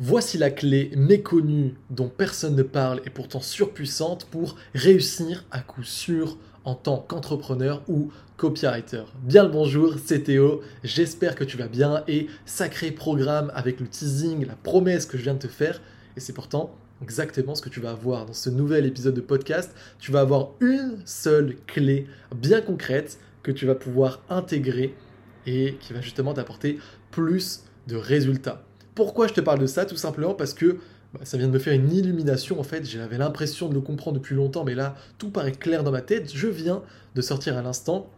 Voici la clé méconnue dont personne ne parle et pourtant surpuissante pour réussir à coup sûr en tant qu'entrepreneur ou copywriter. Bien le bonjour, c'est Théo, j'espère que tu vas bien et sacré programme avec le teasing, la promesse que je viens de te faire et c'est pourtant exactement ce que tu vas avoir dans ce nouvel épisode de podcast. Tu vas avoir une seule clé bien concrète que tu vas pouvoir intégrer et qui va justement t'apporter plus de résultats. Pourquoi je te parle de ça Tout simplement parce que bah, ça vient de me faire une illumination en fait. J'avais l'impression de le comprendre depuis longtemps, mais là tout paraît clair dans ma tête. Je viens de sortir à l'instant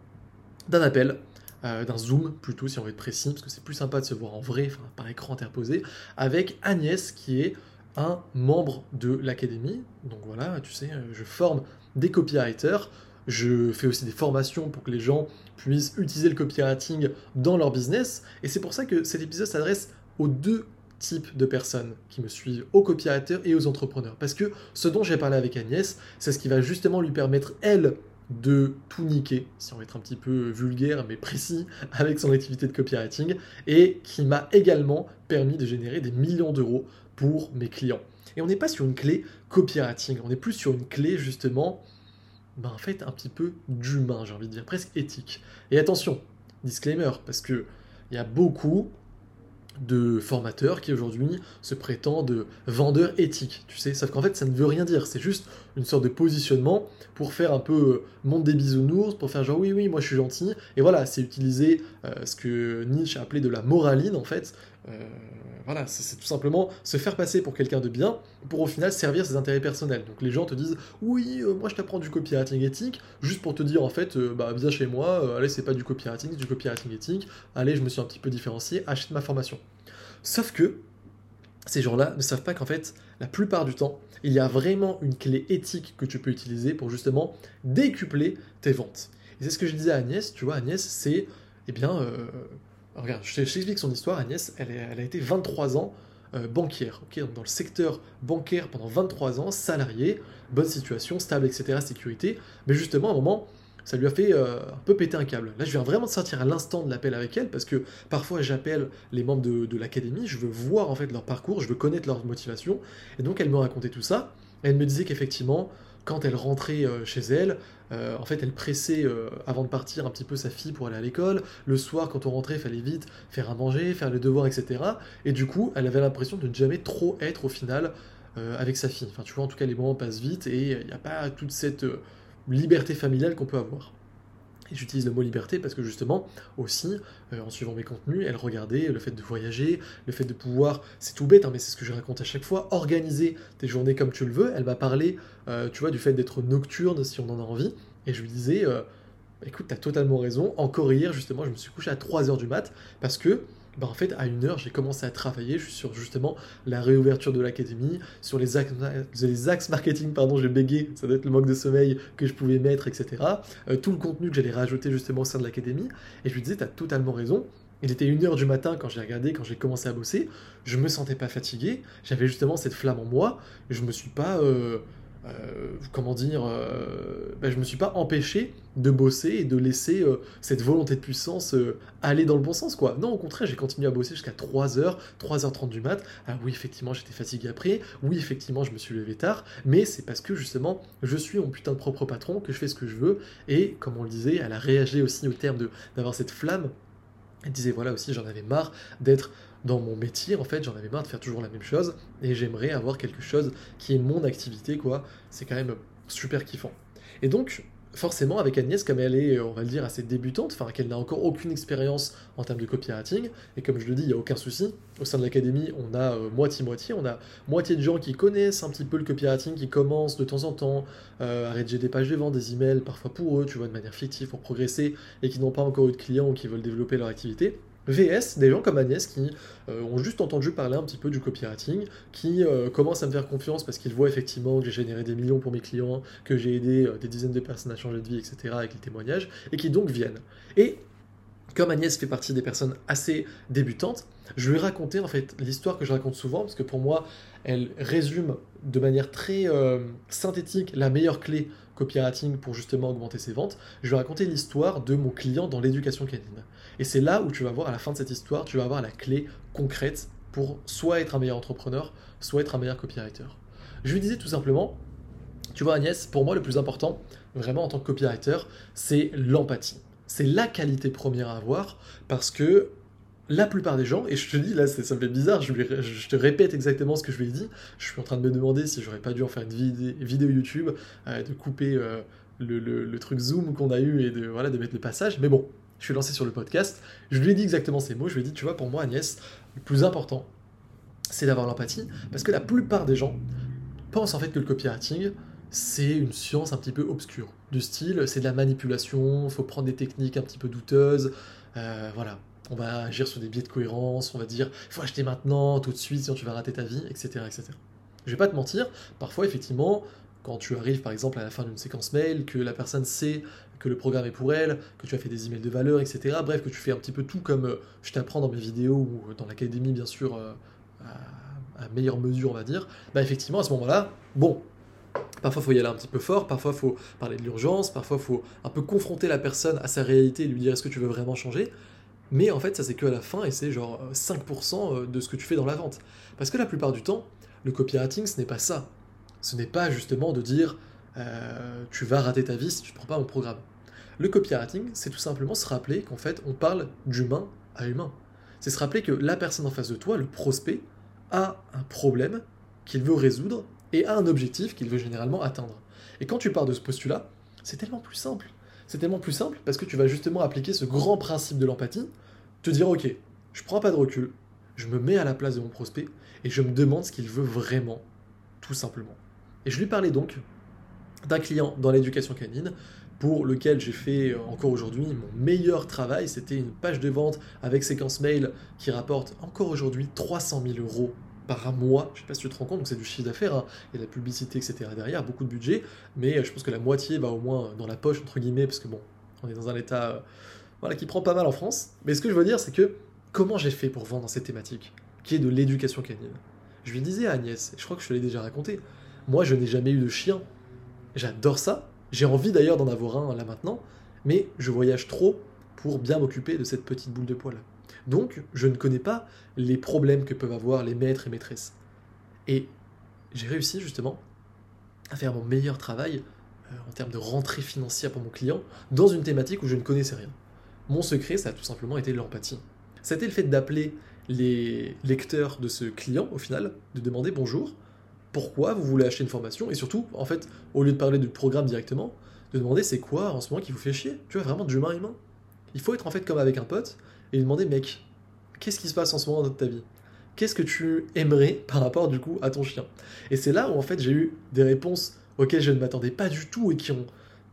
d'un appel, euh, d'un zoom plutôt si on veut être précis, parce que c'est plus sympa de se voir en vrai, par écran interposé, avec Agnès qui est un membre de l'académie. Donc voilà, tu sais, euh, je forme des copywriters. Je fais aussi des formations pour que les gens puissent utiliser le copywriting dans leur business. Et c'est pour ça que cet épisode s'adresse aux deux types de personnes qui me suivent, aux copywriters et aux entrepreneurs. Parce que ce dont j'ai parlé avec Agnès, c'est ce qui va justement lui permettre, elle, de tout niquer, si on veut être un petit peu vulgaire mais précis, avec son activité de copywriting, et qui m'a également permis de générer des millions d'euros pour mes clients. Et on n'est pas sur une clé copywriting, on est plus sur une clé justement, ben en fait un petit peu d'humain, j'ai envie de dire, presque éthique. Et attention, disclaimer, parce que il y a beaucoup de formateurs qui aujourd'hui se prétendent vendeurs éthiques, tu sais, sauf qu'en fait ça ne veut rien dire, c'est juste une sorte de positionnement pour faire un peu euh, monde des bisounours, pour faire genre oui oui moi je suis gentil, et voilà, c'est utiliser euh, ce que Nietzsche a appelé de la moraline en fait, euh, voilà, c'est tout simplement se faire passer pour quelqu'un de bien pour au final servir ses intérêts personnels. Donc les gens te disent oui, moi je t'apprends du copywriting éthique, juste pour te dire en fait, bah viens chez moi, allez c'est pas du copywriting, c'est du copywriting éthique, allez je me suis un petit peu différencié, achète ma formation. Sauf que ces gens-là ne savent pas qu'en fait, la plupart du temps, il y a vraiment une clé éthique que tu peux utiliser pour justement décupler tes ventes. Et c'est ce que je disais à Agnès, tu vois, Agnès, c'est, eh bien, regarde, je t'explique son histoire, Agnès, elle, a été 23 ans euh, dans le secteur bancaire pendant 23 ans, salariée, bonne situation, stable, etc., sécurité, mais justement, à un moment, ça lui a fait euh, un peu péter un câble. Là, je viens vraiment de sortir à l'instant de l'appel avec elle parce que parfois j'appelle les membres de, l'académie, je veux voir en fait leur parcours, je veux connaître leur motivation. Et donc elle me racontait tout ça. elle me disait qu'effectivement, quand elle rentrait euh, chez elle, euh, en fait, elle pressait avant de partir un petit peu sa fille pour aller à l'école. Le soir, quand on rentrait, il fallait vite faire à manger, faire les devoirs, etc. Et du coup, elle avait l'impression de ne jamais trop être au final avec sa fille. Enfin, tu vois, en tout cas, les moments passent vite et il n'y a pas toute cette liberté familiale qu'on peut avoir. Et j'utilise le mot liberté parce que justement, aussi, euh, en suivant mes contenus, elle regardait le fait de voyager, le fait de pouvoir, c'est tout bête, hein, mais c'est ce que je raconte à chaque fois, organiser tes journées comme tu le veux. Elle m'a parlé, euh, tu vois, du fait d'être nocturne si on en a envie. Et je lui disais, euh, écoute, t'as totalement raison. Encore hier, justement, je me suis couché à 3h du mat parce que bah, en fait, à une heure, j'ai commencé à travailler sur justement la réouverture de l'académie, sur les axes, axes marketing, pardon, j'ai bégayé, ça doit être le manque de sommeil que je pouvais mettre, etc. Euh, tout le contenu que j'allais rajouter justement au sein de l'académie. Et je lui disais, tu as totalement raison. Il était une heure du matin quand j'ai regardé, quand j'ai commencé à bosser. Je me sentais pas fatigué. J'avais justement cette flamme en moi. Je me suis pas. Euh, euh, comment dire, euh, ben, je me suis pas empêché de bosser et de laisser euh, cette volonté de puissance aller dans le bon sens, quoi. Non, au contraire, j'ai continué à bosser jusqu'à 3h, 3h30 du mat. Ah oui, effectivement, j'étais fatigué après. Oui, effectivement, je me suis levé tard. Mais c'est parce que, justement, je suis mon putain de propre patron, que je fais ce que je veux. Et, comme on le disait, elle a réagi aussi au terme d'avoir cette flamme. Elle disait, voilà aussi, j'en avais marre d'être dans mon métier, en fait, j'en avais marre de faire toujours la même chose et j'aimerais avoir quelque chose qui est mon activité, quoi. C'est quand même super kiffant. Et donc, forcément, avec Agnès, comme elle est, on va le dire, assez débutante, enfin, qu'elle n'a encore aucune expérience en termes de copywriting, et comme je le dis, il n'y a aucun souci. Au sein de l'académie, on a euh, moitié-moitié, on a moitié de gens qui connaissent un petit peu le copywriting, qui commencent de temps en temps euh, à rédiger des pages de vente, des emails, parfois pour eux, tu vois, de manière fictive, pour progresser, et qui n'ont pas encore eu de clients ou qui veulent développer leur activité. VS, des gens comme Agnès qui euh, ont juste entendu parler un petit peu du copywriting, qui euh, commencent à me faire confiance parce qu'ils voient effectivement que j'ai généré des millions pour mes clients, que j'ai aidé euh, des dizaines de personnes à changer de vie, etc., avec les témoignages, et qui donc viennent. Et comme Agnès fait partie des personnes assez débutantes, je lui ai raconté en fait l'histoire que je raconte souvent, parce que pour moi, elle résume de manière très synthétique la meilleure clé copywriting pour justement augmenter ses ventes. Je lui ai raconté l'histoire de mon client dans l'éducation canine. Et c'est là où tu vas voir à la fin de cette histoire, tu vas avoir la clé concrète pour soit être un meilleur entrepreneur, soit être un meilleur copywriter. Je lui disais tout simplement, tu vois Agnès, pour moi le plus important, vraiment en tant que copywriter, c'est l'empathie. C'est la qualité première à avoir parce que la plupart des gens, et je te dis là, ça me fait bizarre, je, te répète exactement ce que je lui ai dit, je suis en train de me demander si j'aurais pas dû en faire une vidéo, YouTube, euh, de couper euh, le, truc Zoom qu'on a eu et de, de mettre le passage, mais bon, je suis lancé sur le podcast, je lui ai dit exactement ces mots, je lui ai dit, tu vois, pour moi Agnès, le plus important, c'est d'avoir l'empathie, parce que la plupart des gens pensent en fait que le copywriting, c'est une science un petit peu obscure, du style, c'est de la manipulation, il faut prendre des techniques un petit peu douteuses, euh, voilà, on va agir sur des biais de cohérence, on va dire il faut acheter maintenant, tout de suite, sinon tu vas rater ta vie, etc. etc. Je vais pas te mentir, parfois effectivement, quand tu arrives par exemple à la fin d'une séquence mail, que la personne sait que le programme est pour elle, que tu as fait des emails de valeur, etc. Bref, que tu fais un petit peu tout comme euh, je t'apprends dans mes vidéos ou dans l'académie, bien sûr, euh, à, meilleure mesure, on va dire. Bah effectivement, à ce moment-là, bon, Parfois, faut y aller un petit peu fort, parfois, faut parler de l'urgence, parfois, faut un peu confronter la personne à sa réalité et lui dire est-ce que tu veux vraiment changer? Mais en fait, ça c'est que à la fin et c'est genre 5% euh, de ce que tu fais dans la vente. Parce que la plupart du temps, le copywriting, ce n'est pas ça. Ce n'est pas justement de dire euh, tu vas rater ta vie si tu ne prends pas mon programme. Le copywriting, c'est tout simplement se rappeler qu'en fait, on parle d'humain à humain. C'est se rappeler que la personne en face de toi, le prospect, a un problème qu'il veut résoudre et a un objectif qu'il veut généralement atteindre. Et quand tu pars de ce postulat, c'est tellement plus simple c'est tellement plus simple parce que tu vas justement appliquer ce grand principe de l'empathie, te dire ok, je prends pas de recul, je me mets à la place de mon prospect et je me demande ce qu'il veut vraiment, tout simplement. Et je lui parlais donc d'un client dans l'éducation canine pour lequel j'ai fait euh, encore aujourd'hui mon meilleur travail. C'était une page de vente avec séquence mail qui rapporte encore aujourd'hui 300 000 euros par mois. Je sais pas si tu te rends compte, donc c'est du chiffre d'affaires, hein. y a de la publicité, etc. derrière, beaucoup de budget, mais euh, je pense que la moitié va au moins dans la poche, entre guillemets, parce que bon, on est dans un état euh, voilà, qui prend pas mal en France. Mais ce que je veux dire, c'est que comment j'ai fait pour vendre dans cette thématique, qui est de l'éducation canine? Je lui disais à Agnès, je crois que je te l'ai déjà raconté, moi je n'ai jamais eu de chien. J'adore ça, j'ai envie d'ailleurs d'en avoir un là maintenant, mais je voyage trop pour bien m'occuper de cette petite boule de poil. Donc, je ne connais pas les problèmes que peuvent avoir les maîtres et maîtresses. Et j'ai réussi justement à faire mon meilleur travail euh, en termes de rentrée financière pour mon client dans une thématique où je ne connaissais rien. Mon secret, ça a tout simplement été l'empathie. C'était le fait d'appeler les lecteurs de ce client, au final, de demander bonjour, pourquoi vous voulez acheter une formation, et surtout, en fait, au lieu de parler du programme directement, de demander c'est quoi en ce moment qui vous fait chier, tu vois, vraiment de humain humain. Il faut être en fait comme avec un pote, et lui demander, mec, qu'est-ce qui se passe en ce moment dans ta vie? Qu'est-ce que tu aimerais par rapport du coup à ton chien? Et c'est là où en fait j'ai eu des réponses auxquelles je ne m'attendais pas du tout et qui ont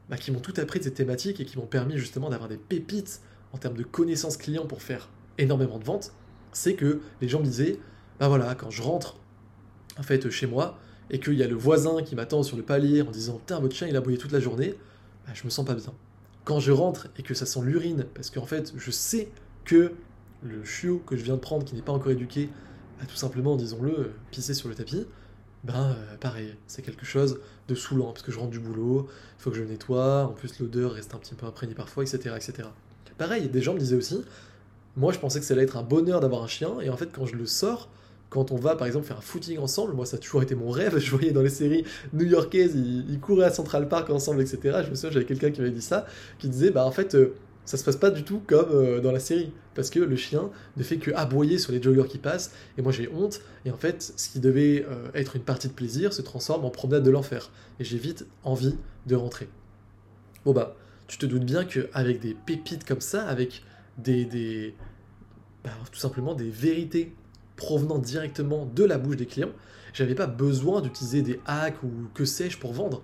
bah, qui m'ont tout appris de cette thématique et qui m'ont permis justement d'avoir des pépites en termes de connaissances clients pour faire énormément de ventes. C'est que les gens me disaient, bah voilà, quand je rentre en fait chez moi et qu'il y a le voisin qui m'attend sur le palier en disant, putain votre chien il a bouillé toute la journée, bah, je me sens pas bien. Quand je rentre et que ça sent l'urine, parce qu'en fait je sais que le chiot que je viens de prendre, qui n'est pas encore éduqué, a tout simplement, disons-le, pissé sur le tapis, ben euh, pareil, c'est quelque chose de saoulant, parce que je rentre du boulot, il faut que je nettoie, en plus l'odeur reste un petit peu imprégnée parfois, etc., etc. Pareil, des gens me disaient aussi, moi je pensais que ça allait être un bonheur d'avoir un chien, et en fait quand je le sors, quand on va par exemple faire un footing ensemble, moi ça a toujours été mon rêve, je voyais dans les séries new-yorkaises, ils, couraient à Central Park ensemble, etc. Je me souviens, j'avais quelqu'un qui m'avait dit ça, qui disait, bah en fait, euh, ça se passe pas du tout comme euh, dans la série. Parce que le chien ne fait que aboyer sur les joggers qui passent, et moi j'ai honte, et en fait, ce qui devait euh, être une partie de plaisir se transforme en promenade de l'enfer. Et j'ai vite envie de rentrer. Bon bah, tu te doutes bien qu'avec des pépites comme ça, avec des. des bah, tout simplement des vérités provenant directement de la bouche des clients, j'avais pas besoin d'utiliser des hacks ou que sais-je pour vendre.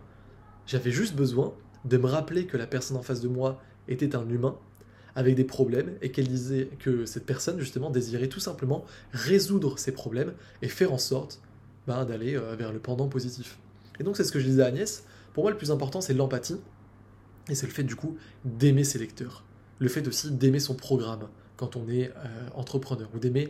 J'avais juste besoin de me rappeler que la personne en face de moi était un humain avec des problèmes et qu'elle disait que cette personne justement désirait tout simplement résoudre ses problèmes et faire en sorte ben, d'aller euh, vers le pendant positif. Et donc c'est ce que je disais à Agnès, pour moi le plus important c'est l'empathie et c'est le fait du coup d'aimer ses lecteurs, le fait aussi d'aimer son programme quand on est euh, entrepreneur ou d'aimer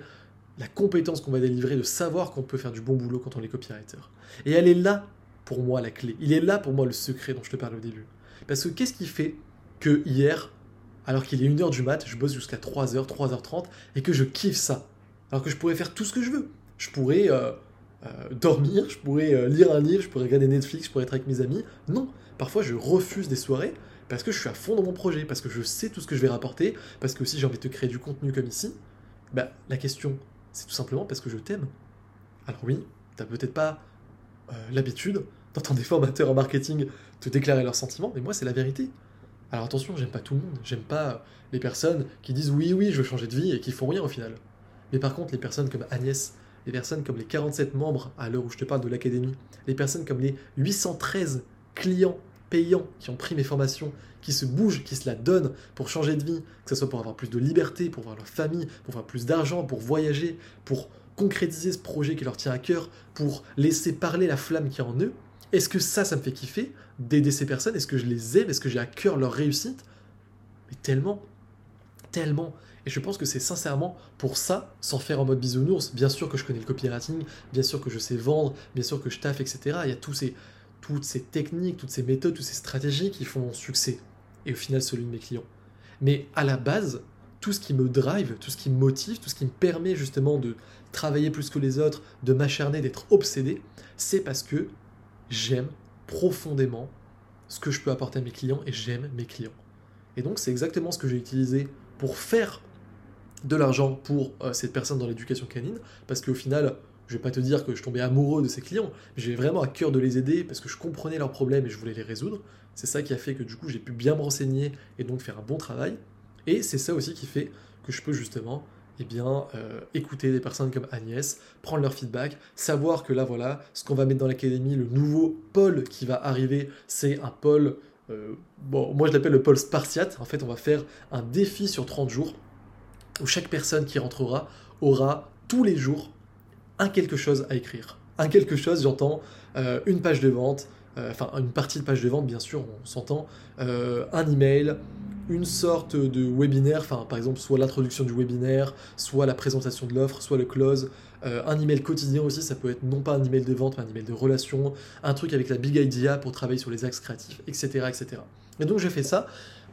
la compétence qu'on va délivrer, de savoir qu'on peut faire du bon boulot quand on est copywriter. Et elle est là pour moi la clé, il est là pour moi le secret dont je te parle au début. Parce que qu'est-ce qui fait que hier, alors qu'il est 1h du mat, je bosse jusqu'à 3h, 3h30 et que je kiffe ça. Alors que je pourrais faire tout ce que je veux. Je pourrais euh, euh, dormir, je pourrais euh, lire un livre, je pourrais regarder Netflix, je pourrais être avec mes amis. Non, parfois je refuse des soirées parce que je suis à fond dans mon projet, parce que je sais tout ce que je vais rapporter, parce que aussi j'ai envie de créer du contenu comme ici. Bah, la question, c'est tout simplement parce que je t'aime. Alors oui, t'as peut-être pas l'habitude d'entendre des formateurs en marketing te déclarer leurs sentiments, mais moi c'est la vérité. Alors attention, j'aime pas tout le monde, j'aime pas les personnes qui disent oui, oui, je veux changer de vie et qui font rien au final. Mais par contre, les personnes comme Agnès, les personnes comme les 47 membres à l'heure où je te parle de l'académie, les personnes comme les 813 clients payants qui ont pris mes formations, qui se bougent, qui se la donnent pour changer de vie, que ce soit pour avoir plus de liberté, pour voir leur famille, pour avoir plus d'argent, pour voyager, pour concrétiser ce projet qui leur tient à cœur, pour laisser parler la flamme qui est en eux, est-ce que ça, ça me fait kiffer d'aider ces personnes? Est-ce que je les aime? Est-ce que j'ai à cœur leur réussite? Mais tellement, tellement. Et je pense que c'est sincèrement pour ça, sans faire en mode bisounours, bien sûr que je connais le copywriting, bien sûr que je sais vendre, bien sûr que je taffe, etc. Il y a tous ces, toutes ces techniques, toutes ces méthodes, toutes ces stratégies qui font mon succès. Et au final, celui de mes clients. Mais à la base, tout ce qui me drive, tout ce qui me motive, tout ce qui me permet justement de travailler plus que les autres, de m'acharner, d'être obsédé, c'est parce que j'aime profondément ce que je peux apporter à mes clients et j'aime mes clients. Et donc c'est exactement ce que j'ai utilisé pour faire de l'argent pour euh, cette personne dans l'éducation canine, parce qu'au final, je vais pas te dire que je tombais amoureux de ces clients, mais j'ai vraiment à cœur de les aider parce que je comprenais leurs problèmes et je voulais les résoudre. C'est ça qui a fait que du coup j'ai pu bien me renseigner et donc faire un bon travail. Et c'est ça aussi qui fait que je peux justement eh bien, euh, écouter des personnes comme Agnès, prendre leur feedback, savoir que là, voilà, ce qu'on va mettre dans l'académie, le nouveau pôle qui va arriver, c'est un pôle, euh, bon, moi je l'appelle le pôle spartiate. En fait, on va faire un défi sur 30 jours où chaque personne qui rentrera aura tous les jours un quelque chose à écrire. Un quelque chose, j'entends, euh, une page de vente, enfin une partie de page de vente, bien sûr, on s'entend, un email, une sorte de webinaire, enfin par exemple soit l'introduction du webinaire, soit la présentation de l'offre, soit le close, euh, un email quotidien aussi, ça peut être non pas un email de vente, mais un email de relation, un truc avec la big idea pour travailler sur les axes créatifs, etc. etc. Et donc j'ai fait ça.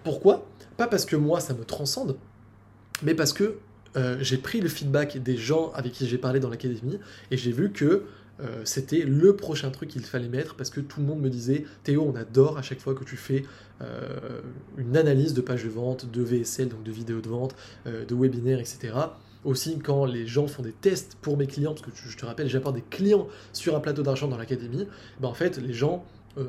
Pourquoi? Pas parce que moi ça me transcende, mais parce que euh, j'ai pris le feedback des gens avec qui j'ai parlé dans l'académie et j'ai vu que euh, c'était le prochain truc qu'il fallait mettre parce que tout le monde me disait Théo, on adore à chaque fois que tu fais euh, une analyse de page de vente, de VSL, donc de vidéos de vente, de webinaire, etc. Aussi, quand les gens font des tests pour mes clients, parce que je te rappelle, j'apporte des clients sur un plateau d'argent dans l'académie, ben en fait, les gens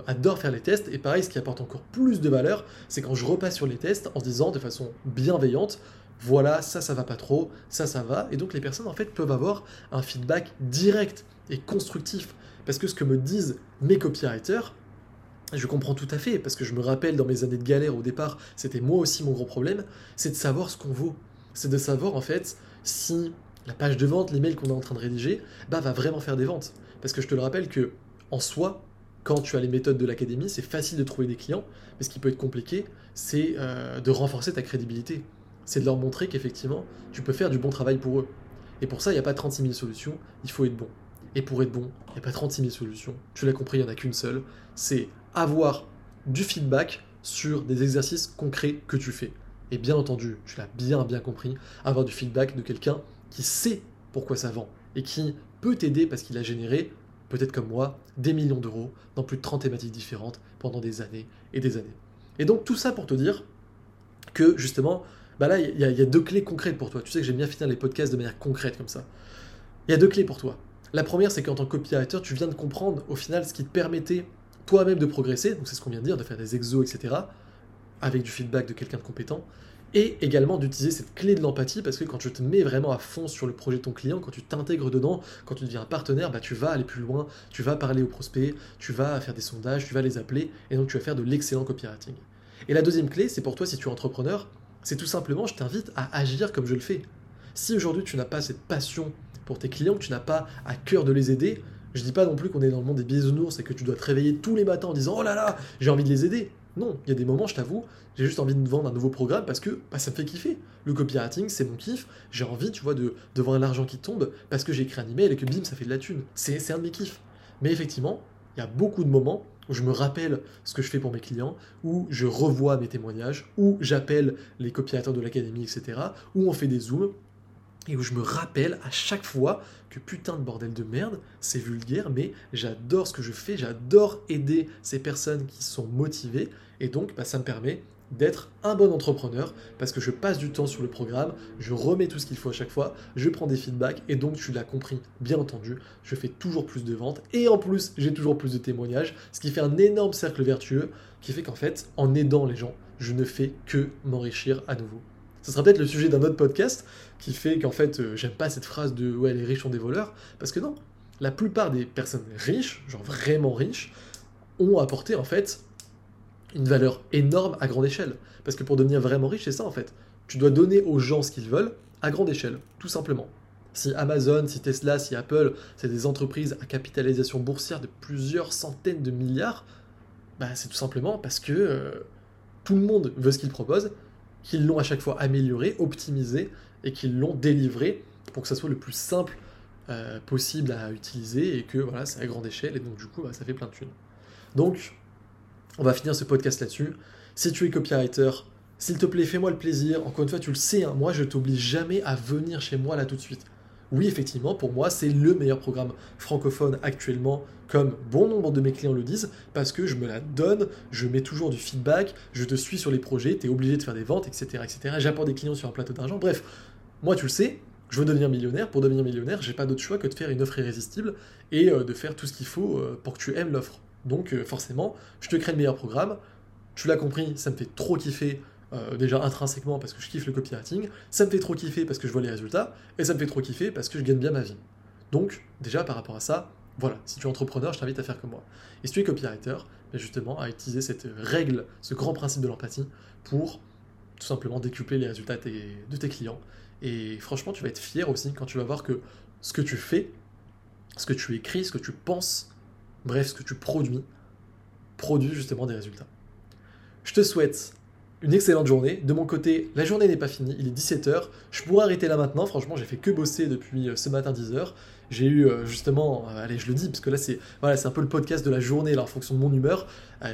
adorent faire les tests. Et pareil, ce qui apporte encore plus de valeur, c'est quand je repasse sur les tests en disant de façon bienveillante voilà, ça, ça va pas trop, ça, ça va. Et donc les personnes, en fait, peuvent avoir un feedback direct et constructif. Parce que ce que me disent mes copywriters, je comprends tout à fait, parce que je me rappelle dans mes années de galère au départ, c'était moi aussi mon gros problème, c'est de savoir ce qu'on vaut. C'est de savoir en fait si la page de vente, l'email qu'on est en train de rédiger, bah, va vraiment faire des ventes. Parce que je te le rappelle que en soi, quand tu as les méthodes de l'académie, c'est facile de trouver des clients, mais ce qui peut être compliqué, c'est euh, de renforcer ta crédibilité. C'est de leur montrer qu'effectivement, tu peux faire du bon travail pour eux. Et pour ça, il n'y a pas 36 000 solutions, il faut être bon. Et pour être bon, il n'y a pas 36 000 solutions. Tu l'as compris, il n'y en a qu'une seule. C'est avoir du feedback sur des exercices concrets que tu fais. Et bien entendu, tu l'as bien bien compris, avoir du feedback de quelqu'un qui sait pourquoi ça vend et qui peut t'aider parce qu'il a généré, peut-être comme moi, des millions d'euros dans plus de 30 thématiques différentes pendant des années et des années. Et donc tout ça pour te dire que justement, bah là, il y, a deux clés concrètes pour toi. Tu sais que j'aime bien finir les podcasts de manière concrète comme ça. Il y a deux clés pour toi. La première, c'est qu'en tant que copywriter, tu viens de comprendre au final ce qui te permettait toi-même de progresser, donc c'est ce qu'on vient de dire, de faire des exos, etc., avec du feedback de quelqu'un de compétent, et également d'utiliser cette clé de l'empathie, parce que quand tu te mets vraiment à fond sur le projet de ton client, quand tu t'intègres dedans, quand tu deviens un partenaire, bah, tu vas aller plus loin, tu vas parler aux prospects, tu vas faire des sondages, tu vas les appeler, et donc tu vas faire de l'excellent copywriting. Et la deuxième clé, c'est pour toi si tu es entrepreneur, c'est tout simplement, je t'invite à agir comme je le fais. Si aujourd'hui tu n'as pas cette passion pour tes clients, que tu n'as pas à cœur de les aider, je dis pas non plus qu'on est dans le monde des bisounours et que tu dois te réveiller tous les matins en disant oh là là, j'ai envie de les aider. Non, il y a des moments, je t'avoue, j'ai juste envie de vendre un nouveau programme parce que bah, ça me fait kiffer. Le copywriting, c'est mon kiff. J'ai envie, tu vois, de, de voir l'argent qui tombe parce que j'ai écrit un email et que bim, ça fait de la thune. C'est un de mes kiffs. Mais effectivement, il y a beaucoup de moments où je me rappelle ce que je fais pour mes clients, où je revois mes témoignages, où j'appelle les copywriters de l'académie, etc., où on fait des zooms, et où je me rappelle à chaque fois que putain de bordel de merde, c'est vulgaire, mais j'adore ce que je fais, j'adore aider ces personnes qui sont motivées, et donc bah, ça me permet d'être un bon entrepreneur parce que je passe du temps sur le programme, je remets tout ce qu'il faut à chaque fois, je prends des feedbacks et donc tu l'as compris, bien entendu, je fais toujours plus de ventes et en plus j'ai toujours plus de témoignages, ce qui fait un énorme cercle vertueux qui fait qu'en fait en aidant les gens, je ne fais que m'enrichir à nouveau. Ce sera peut-être le sujet d'un autre podcast qui fait qu'en fait, euh, j'aime pas cette phrase de ouais, les riches sont des voleurs, parce que non, la plupart des personnes riches, genre vraiment riches, ont apporté en fait une valeur énorme à grande échelle. Parce que pour devenir vraiment riche, c'est ça en fait. Tu dois donner aux gens ce qu'ils veulent à grande échelle, tout simplement. Si Amazon, si Tesla, si Apple, c'est des entreprises à capitalisation boursière de plusieurs centaines de milliards, bah, c'est tout simplement parce que euh, tout le monde veut ce qu'ils proposent qu'ils l'ont à chaque fois amélioré, optimisé et qu'ils l'ont délivré pour que ça soit le plus simple euh, possible à utiliser et que voilà, c'est à grande échelle et donc du coup bah, ça fait plein de thunes. Donc on va finir ce podcast là-dessus. Si tu es copywriter, s'il te plaît, fais-moi le plaisir. Encore une fois, tu le sais, hein, moi je t'oblige jamais à venir chez moi là tout de suite. Oui, effectivement, pour moi, c'est le meilleur programme francophone actuellement, comme bon nombre de mes clients le disent, parce que je me la donne, je mets toujours du feedback, je te suis sur les projets, tu es obligé de faire des ventes, etc. etc. J'apporte des clients sur un plateau d'argent. Bref, moi, tu le sais, je veux devenir millionnaire. Pour devenir millionnaire, j'ai pas d'autre choix que de faire une offre irrésistible et euh, de faire tout ce qu'il faut euh, pour que tu aimes l'offre. Donc, euh, forcément, je te crée le meilleur programme. Tu l'as compris, ça me fait trop kiffer euh, déjà intrinsèquement parce que je kiffe le copywriting, ça me fait trop kiffer parce que je vois les résultats, et ça me fait trop kiffer parce que je gagne bien ma vie. Donc, déjà par rapport à ça, voilà, si tu es entrepreneur, je t'invite à faire comme moi. Et si tu es copywriter, ben justement, à utiliser cette règle, ce grand principe de l'empathie pour tout simplement décupler les résultats de tes clients. Et franchement, tu vas être fier aussi quand tu vas voir que ce que tu fais, ce que tu écris, ce que tu penses, bref, ce que tu produis, produit justement des résultats. Je te souhaite une excellente journée. De mon côté, la journée n'est pas finie, il est 17h. Je pourrais arrêter là maintenant, franchement, j'ai fait que bosser depuis euh, ce matin 10h. J'ai eu euh, justement, euh, allez, je le dis, parce que là, c'est voilà, un peu le podcast de la journée, là, en fonction de mon humeur.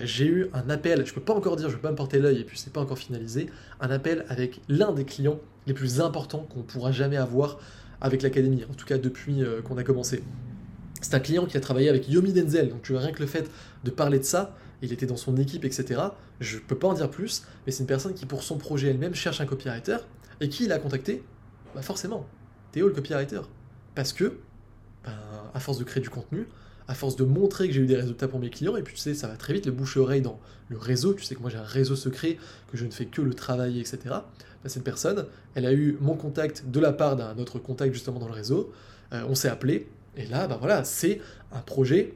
j'ai eu un appel, je peux pas encore dire, je peux pas me porter l'œil, et puis c'est pas encore finalisé, un appel avec l'un des clients les plus importants qu'on pourra jamais avoir avec l'académie, en tout cas depuis qu'on a commencé. C'est un client qui a travaillé avec Yomi Denzel, donc tu vois rien que le fait de parler de ça, il était dans son équipe, etc. Je peux pas en dire plus, mais c'est une personne qui, pour son projet elle-même, cherche un copywriter. Et qui il a contacté Bah forcément, Théo le copywriter. Parce que, ben, à force de créer du contenu, à force de montrer que j'ai eu des résultats pour mes clients, et puis tu sais, ça va très vite, le bouche-oreille dans le réseau, tu sais que moi j'ai un réseau secret, que je ne fais que le travailler, etc. Ben, cette personne, elle a eu mon contact de la part d'un autre contact justement dans le réseau, euh, on s'est appelé, et là, ben voilà, c'est un projet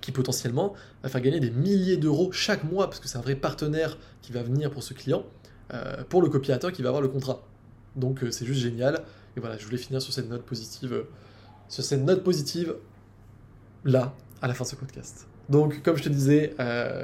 qui potentiellement va faire gagner des milliers d'euros chaque mois, parce que c'est un vrai partenaire qui va venir pour ce client, euh, pour le copiateur qui va avoir le contrat. Donc euh, c'est juste génial. Et voilà, je voulais finir sur cette note positive, euh, sur cette note positive là, à la fin de ce podcast. Donc, comme je te disais,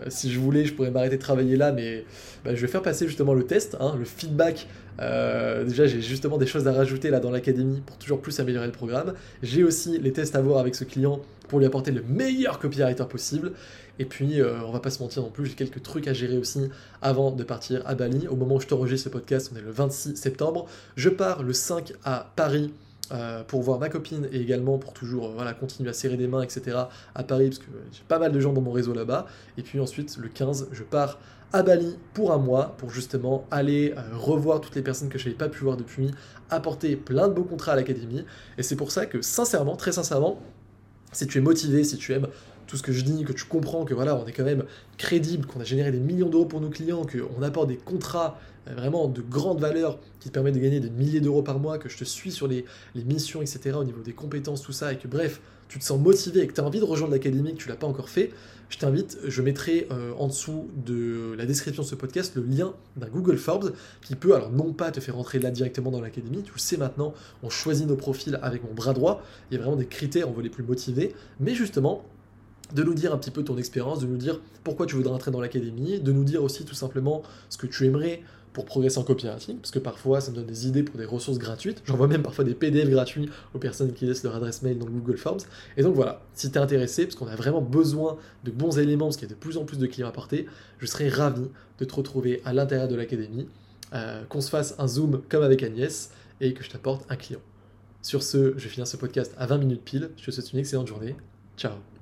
si je voulais, je pourrais m'arrêter de travailler là, mais bah, je vais faire passer justement le test, hein, le feedback. déjà, j'ai justement des choses à rajouter là dans l'académie pour toujours plus améliorer le programme. J'ai aussi les tests à voir avec ce client pour lui apporter le meilleur copywriter possible. Et puis, euh, on va pas se mentir non plus, j'ai quelques trucs à gérer aussi avant de partir à Bali. Au moment où je t'enregistre ce podcast, on est le 26 septembre. Je pars le 5 à Paris euh, pour voir ma copine et également pour toujours euh, voilà, continuer à serrer des mains, etc. à Paris, parce que j'ai pas mal de gens dans mon réseau là-bas. Et puis ensuite, le 15, je pars à Bali pour un mois pour justement aller revoir toutes les personnes que je n'avais pas pu voir depuis, apporter plein de beaux contrats à l'académie. Et c'est pour ça que, sincèrement, très sincèrement, si tu es motivé, si tu aimes tout ce que je dis, que tu comprends que voilà, on est quand même crédible, qu'on a généré des millions d'euros pour nos clients, qu'on apporte des contrats euh, vraiment de grande valeur qui te permettent de gagner des milliers d'euros par mois, que je te suis sur les, missions, etc., au niveau des compétences, tout ça, et que bref, tu te sens motivé et que tu as envie de rejoindre l'académie, que tu l'as pas encore fait, je t'invite, je mettrai euh, en dessous de la description de ce podcast le lien d'un Google Forbes qui peut, alors non pas te faire rentrer là directement dans l'académie, tu le sais maintenant, on choisit nos profils avec mon bras droit, il y a vraiment des critères, on veut les plus motivés, mais justement, de nous dire un petit peu ton expérience, de nous dire pourquoi tu voudrais entrer dans l'académie, de nous dire aussi tout simplement ce que tu aimerais pour progresser en copywriting, parce que parfois ça me donne des idées pour des ressources gratuites. J'envoie même parfois des PDF gratuits aux personnes qui laissent leur adresse mail dans Google Forms. Et donc voilà, si tu es intéressé, parce qu'on a vraiment besoin de bons éléments, parce qu'il y a de plus en plus de clients à porter, je serais ravi de te retrouver à l'intérieur de l'académie, euh, qu'on se fasse un zoom comme avec Agnès, et que je t'apporte un client. Sur ce, je vais ce podcast à 20 minutes pile. Je te souhaite une excellente journée. Ciao